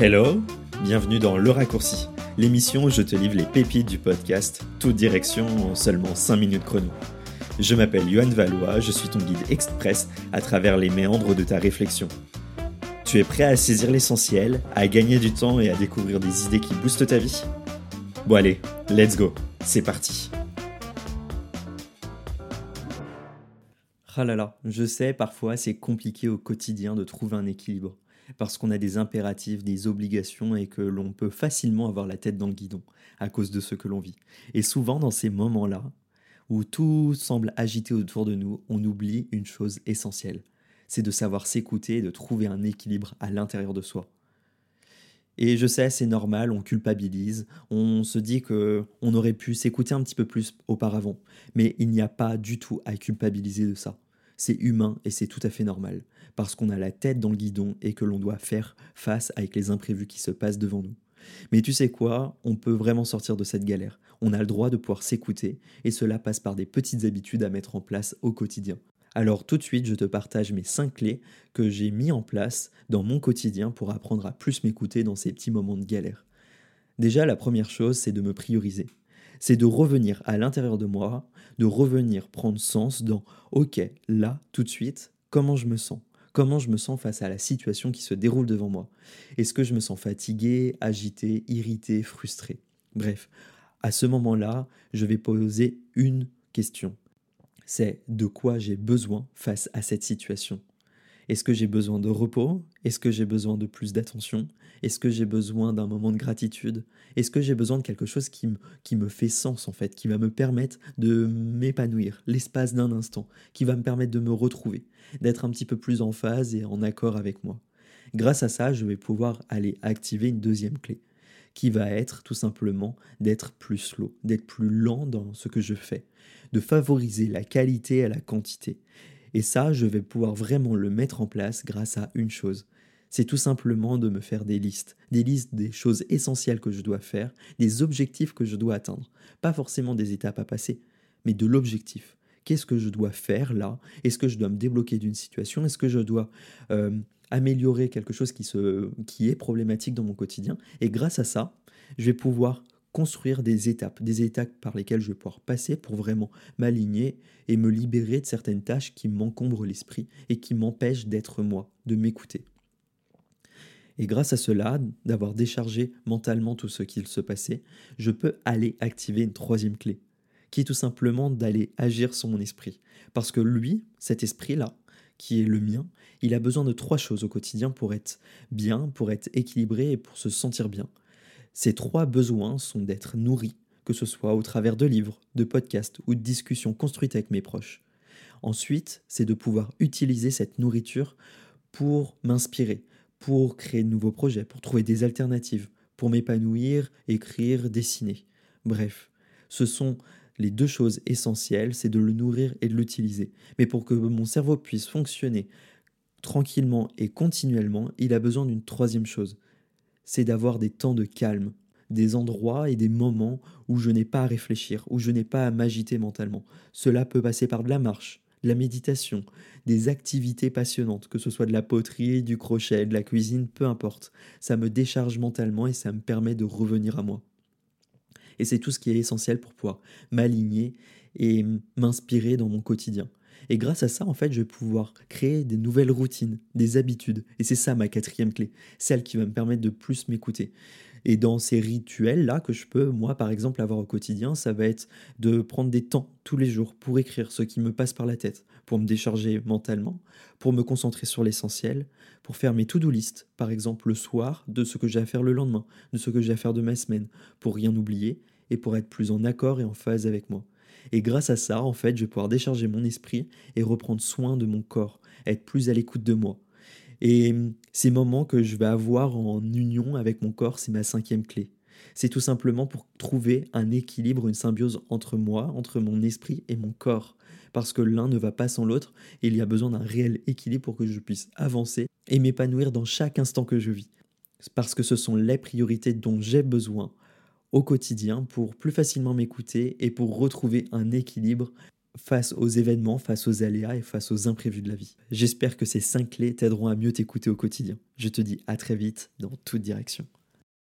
Hello, bienvenue dans Le Raccourci, l'émission où je te livre les pépites du podcast, toute direction en seulement 5 minutes chrono. Je m'appelle Yohan Valois, je suis ton guide express à travers les méandres de ta réflexion. Tu es prêt à saisir l'essentiel, à gagner du temps et à découvrir des idées qui boostent ta vie? Bon allez, let's go, c'est parti Ah là là, je sais, parfois c'est compliqué au quotidien de trouver un équilibre parce qu'on a des impératifs, des obligations et que l'on peut facilement avoir la tête dans le guidon à cause de ce que l'on vit. Et souvent dans ces moments-là, où tout semble agité autour de nous, on oublie une chose essentielle. C'est de savoir s'écouter et de trouver un équilibre à l'intérieur de soi. Et je sais, c'est normal, on culpabilise, on se dit que on aurait pu s'écouter un petit peu plus auparavant, mais il n'y a pas du tout à culpabiliser de ça. C'est humain et c'est tout à fait normal, parce qu'on a la tête dans le guidon et que l'on doit faire face avec les imprévus qui se passent devant nous. Mais tu sais quoi, on peut vraiment sortir de cette galère. On a le droit de pouvoir s'écouter, et cela passe par des petites habitudes à mettre en place au quotidien. Alors tout de suite, je te partage mes 5 clés que j'ai mis en place dans mon quotidien pour apprendre à plus m'écouter dans ces petits moments de galère. Déjà, la première chose, c'est de me prioriser c'est de revenir à l'intérieur de moi, de revenir prendre sens dans OK, là, tout de suite, comment je me sens? Comment je me sens face à la situation qui se déroule devant moi? Est-ce que je me sens fatigué, agité, irrité, frustré? Bref, à ce moment-là, je vais poser une question. C'est de quoi j'ai besoin face à cette situation? Est-ce que j'ai besoin de repos? Est-ce que j'ai besoin de plus d'attention? Est-ce que j'ai besoin d'un moment de gratitude? Est-ce que j'ai besoin de quelque chose qui me, fait sens en fait, qui va me permettre de m'épanouir l'espace d'un instant, qui va me permettre de me retrouver, d'être un petit peu plus en phase et en accord avec moi? Grâce à ça, je vais pouvoir aller activer une deuxième clé qui va être tout simplement d'être plus slow, d'être plus lent dans ce que je fais, de favoriser la qualité à la quantité et ça, je vais pouvoir vraiment le mettre en place grâce à une chose. C'est tout simplement de me faire des listes, des listes des choses essentielles que je dois faire, des objectifs que je dois atteindre. Pas forcément des étapes à passer, mais de l'objectif. Qu'est-ce que je dois faire là? Est-ce que je dois me débloquer d'une situation? Est-ce que je dois euh, améliorer quelque chose qui, est problématique dans mon quotidien? Et grâce à ça, je vais pouvoir construire des étapes, des étapes par lesquelles je vais pouvoir passer pour vraiment m'aligner et me libérer de certaines tâches qui m'encombrent l'esprit et qui m'empêchent d'être moi, de m'écouter. Et grâce à cela, d'avoir déchargé mentalement tout ce qu'il se passait, je peux aller activer une troisième clé, qui est tout simplement d'aller agir sur mon esprit. Parce que lui, cet esprit-là, qui est le mien, il a besoin de trois choses au quotidien pour être bien, pour être équilibré et pour se sentir bien. Ces trois besoins sont d'être nourri, que ce soit au travers de livres, de podcasts ou de discussions construites avec mes proches. Ensuite, c'est de pouvoir utiliser cette nourriture pour m'inspirer, pour créer de nouveaux projets, pour trouver des alternatives, pour m'épanouir, écrire, dessiner. Bref, ce sont les deux choses essentielles, c'est de le nourrir et de l'utiliser. Mais pour que mon cerveau puisse fonctionner tranquillement et continuellement, il a besoin d'une troisième chose, c'est d'avoir des temps de calme, des endroits et des moments où je n'ai pas à réfléchir, où je n'ai pas à m'agiter mentalement. Cela peut passer par de la marche, de la méditation, des activités passionnantes, que ce soit de la poterie, du crochet, de la cuisine, peu importe. Ça me décharge mentalement et ça me permet de revenir à moi. Et c'est tout ce qui est essentiel pour pouvoir m'aligner et m'inspirer dans mon quotidien. Et grâce à ça, en fait, je vais pouvoir créer des nouvelles routines, des habitudes. Et c'est ça ma quatrième clé, celle qui va me permettre de plus m'écouter. Et dans ces rituels-là que je peux, moi, par exemple, avoir au quotidien, ça va être de prendre des temps tous les jours pour écrire ce qui me passe par la tête, pour me décharger mentalement, pour me concentrer sur l'essentiel, pour faire mes to-do list, par exemple le soir, de ce que j'ai à faire le lendemain, de ce que j'ai à faire de ma semaine, pour rien oublier et pour être plus en accord et en phase avec moi. Et grâce à ça, en fait, je vais pouvoir décharger mon esprit et reprendre soin de mon corps, être plus à l'écoute de moi. Et ces moments que je vais avoir en union avec mon corps, c'est ma cinquième clé. C'est tout simplement pour trouver un équilibre, une symbiose entre moi, entre mon esprit et mon corps. Parce que l'un ne va pas sans l'autre, et il y a besoin d'un réel équilibre pour que je puisse avancer et m'épanouir dans chaque instant que je vis. Parce que ce sont les priorités dont j'ai besoin au quotidien pour plus facilement m'écouter et pour retrouver un équilibre face aux événements, face aux aléas et face aux imprévus de la vie. J'espère que ces cinq clés t'aideront à mieux t'écouter au quotidien. Je te dis à très vite dans toute direction.